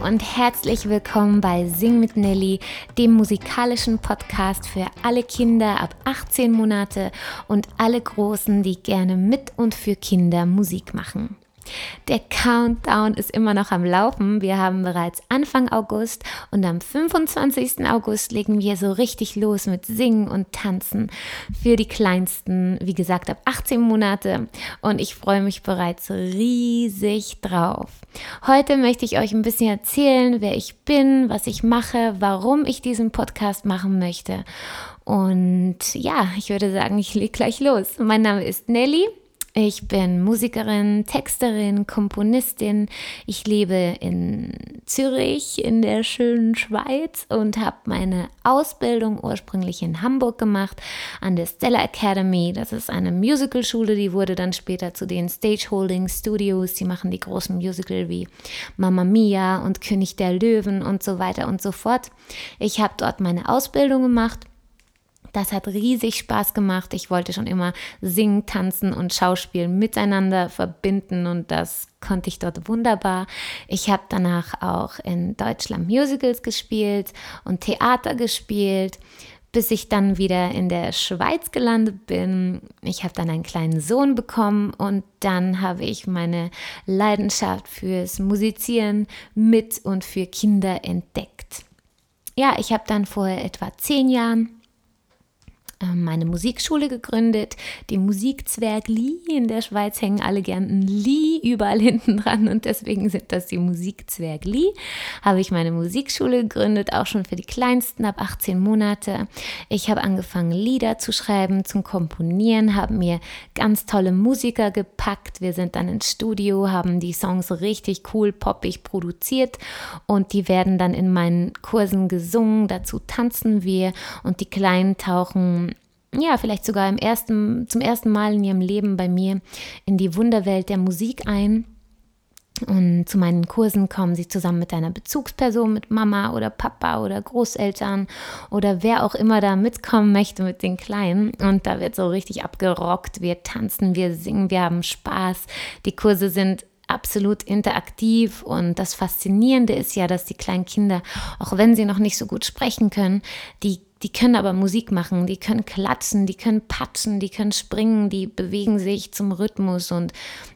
Und herzlich willkommen bei Sing mit Nelly, dem musikalischen Podcast für alle Kinder ab 18 Monate und alle Großen, die gerne mit und für Kinder Musik machen. Der Countdown ist immer noch am Laufen. Wir haben bereits Anfang August und am 25. August legen wir so richtig los mit Singen und Tanzen für die Kleinsten, wie gesagt, ab 18 Monate. Und ich freue mich bereits riesig drauf. Heute möchte ich euch ein bisschen erzählen, wer ich bin, was ich mache, warum ich diesen Podcast machen möchte. Und ja, ich würde sagen, ich lege gleich los. Mein Name ist Nelly. Ich bin Musikerin, Texterin, Komponistin. Ich lebe in Zürich in der schönen Schweiz und habe meine Ausbildung ursprünglich in Hamburg gemacht an der Stella Academy. Das ist eine Musicalschule, die wurde dann später zu den Stageholding Studios. Die machen die großen Musical wie Mamma Mia und König der Löwen und so weiter und so fort. Ich habe dort meine Ausbildung gemacht das hat riesig Spaß gemacht. Ich wollte schon immer singen, tanzen und Schauspielen miteinander verbinden und das konnte ich dort wunderbar. Ich habe danach auch in Deutschland Musicals gespielt und Theater gespielt bis ich dann wieder in der Schweiz gelandet bin. Ich habe dann einen kleinen Sohn bekommen und dann habe ich meine Leidenschaft fürs Musizieren mit und für Kinder entdeckt. Ja, ich habe dann vor etwa zehn Jahren meine Musikschule gegründet, die Musikzwerg Lee. In der Schweiz hängen alle gern ein Lee überall hinten dran und deswegen sind das die Musikzwerg Lee. Habe ich meine Musikschule gegründet, auch schon für die Kleinsten ab 18 Monate. Ich habe angefangen, Lieder zu schreiben, zum Komponieren, habe mir ganz tolle Musiker gepackt. Wir sind dann ins Studio, haben die Songs richtig cool, poppig produziert und die werden dann in meinen Kursen gesungen. Dazu tanzen wir und die Kleinen tauchen ja, vielleicht sogar im ersten, zum ersten Mal in ihrem Leben bei mir in die Wunderwelt der Musik ein. Und zu meinen Kursen kommen sie zusammen mit einer Bezugsperson, mit Mama oder Papa oder Großeltern oder wer auch immer da mitkommen möchte mit den Kleinen. Und da wird so richtig abgerockt. Wir tanzen, wir singen, wir haben Spaß. Die Kurse sind absolut interaktiv und das Faszinierende ist ja, dass die kleinen Kinder, auch wenn sie noch nicht so gut sprechen können, die die können aber Musik machen, die können klatschen, die können patschen, die können springen, die bewegen sich zum Rhythmus und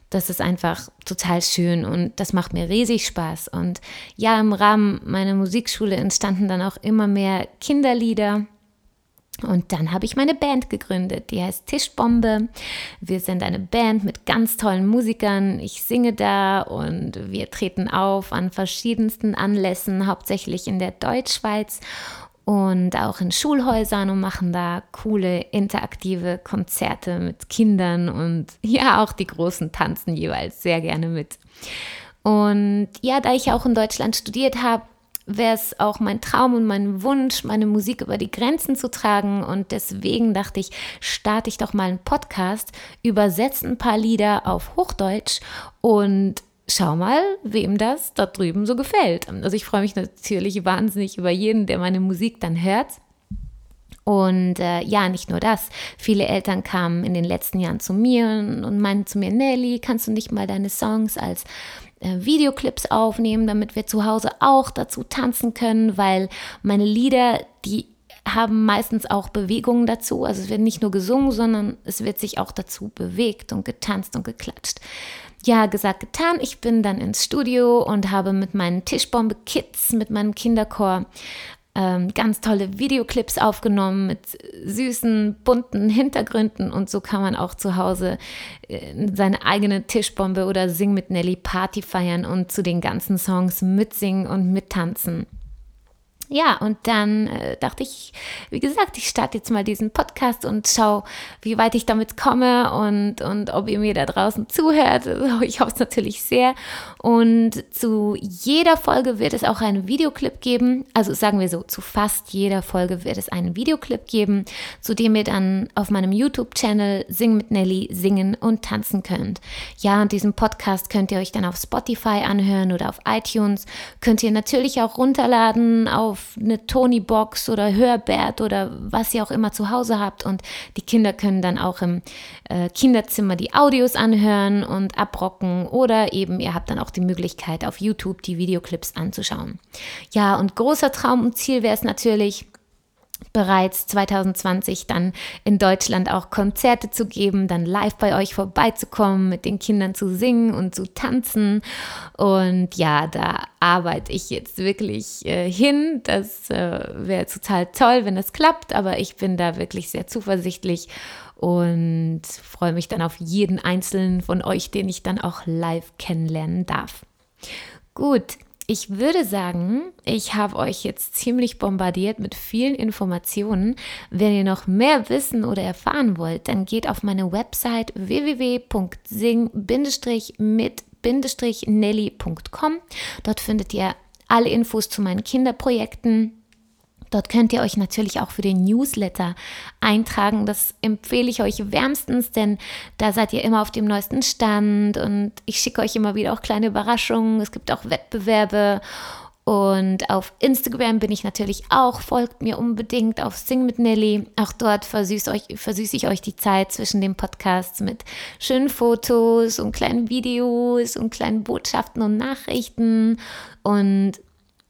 das ist einfach total schön und das macht mir riesig Spaß. Und ja, im Rahmen meiner Musikschule entstanden dann auch immer mehr Kinderlieder. Und dann habe ich meine Band gegründet, die heißt Tischbombe. Wir sind eine Band mit ganz tollen Musikern. Ich singe da und wir treten auf an verschiedensten Anlässen, hauptsächlich in der Deutschschweiz und auch in Schulhäusern und machen da coole interaktive Konzerte mit Kindern und ja, auch die Großen tanzen jeweils sehr gerne mit. Und ja, da ich auch in Deutschland studiert habe, wäre es auch mein Traum und mein Wunsch, meine Musik über die Grenzen zu tragen. Und deswegen dachte ich, starte ich doch mal einen Podcast, übersetze ein paar Lieder auf Hochdeutsch und schau mal, wem das dort drüben so gefällt. Also ich freue mich natürlich wahnsinnig über jeden, der meine Musik dann hört. Und äh, ja, nicht nur das. Viele Eltern kamen in den letzten Jahren zu mir und, und meinten zu mir, Nelly, kannst du nicht mal deine Songs als äh, Videoclips aufnehmen, damit wir zu Hause auch dazu tanzen können, weil meine Lieder, die haben meistens auch Bewegungen dazu. Also es wird nicht nur gesungen, sondern es wird sich auch dazu bewegt und getanzt und geklatscht ja, gesagt, getan. Ich bin dann ins Studio und habe mit meinen Tischbombe-Kids, mit meinem Kinderchor ähm, ganz tolle Videoclips aufgenommen mit süßen, bunten Hintergründen und so kann man auch zu Hause äh, seine eigene Tischbombe oder Sing mit Nelly Party feiern und zu den ganzen Songs mitsingen und mittanzen. Ja, und dann äh, dachte ich, wie gesagt, ich starte jetzt mal diesen Podcast und schaue, wie weit ich damit komme und, und ob ihr mir da draußen zuhört. Also ich hoffe es natürlich sehr. Und zu jeder Folge wird es auch einen Videoclip geben. Also sagen wir so, zu fast jeder Folge wird es einen Videoclip geben, zu dem ihr dann auf meinem YouTube-Channel Sing mit Nelly singen und tanzen könnt. Ja, und diesen Podcast könnt ihr euch dann auf Spotify anhören oder auf iTunes. Könnt ihr natürlich auch runterladen auf auf eine Tony-Box oder Hörbert oder was ihr auch immer zu Hause habt. Und die Kinder können dann auch im äh, Kinderzimmer die Audios anhören und abrocken. Oder eben ihr habt dann auch die Möglichkeit, auf YouTube die Videoclips anzuschauen. Ja, und großer Traum und Ziel wäre es natürlich, bereits 2020 dann in Deutschland auch Konzerte zu geben, dann live bei euch vorbeizukommen, mit den Kindern zu singen und zu tanzen. Und ja, da arbeite ich jetzt wirklich äh, hin. Das äh, wäre total toll, wenn das klappt, aber ich bin da wirklich sehr zuversichtlich und freue mich dann auf jeden einzelnen von euch, den ich dann auch live kennenlernen darf. Gut, ich würde sagen, ich habe euch jetzt ziemlich bombardiert mit vielen Informationen. Wenn ihr noch mehr wissen oder erfahren wollt, dann geht auf meine Website www.sing-mit-nelly.com. Dort findet ihr alle Infos zu meinen Kinderprojekten Dort könnt ihr euch natürlich auch für den Newsletter eintragen. Das empfehle ich euch wärmstens, denn da seid ihr immer auf dem neuesten Stand und ich schicke euch immer wieder auch kleine Überraschungen. Es gibt auch Wettbewerbe und auf Instagram bin ich natürlich auch. Folgt mir unbedingt auf Sing mit Nelly. Auch dort versüße versüß ich euch die Zeit zwischen den Podcasts mit schönen Fotos und kleinen Videos und kleinen Botschaften und Nachrichten. Und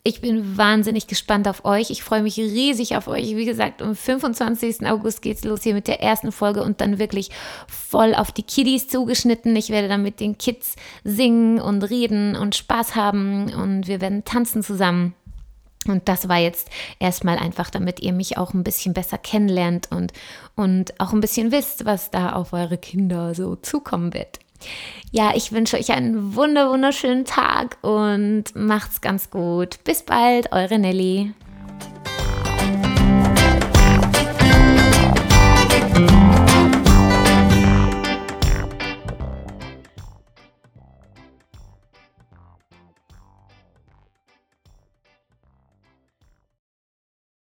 ich bin wahnsinnig gespannt auf euch. Ich freue mich riesig auf euch. Wie gesagt, am 25. August geht es los hier mit der ersten Folge und dann wirklich voll auf die Kiddies zugeschnitten. Ich werde dann mit den Kids singen und reden und Spaß haben und wir werden tanzen zusammen. Und das war jetzt erstmal einfach, damit ihr mich auch ein bisschen besser kennenlernt und, und auch ein bisschen wisst, was da auf eure Kinder so zukommen wird. Ja, ich wünsche euch einen wunder wunderschönen Tag und macht's ganz gut. Bis bald, eure Nelly.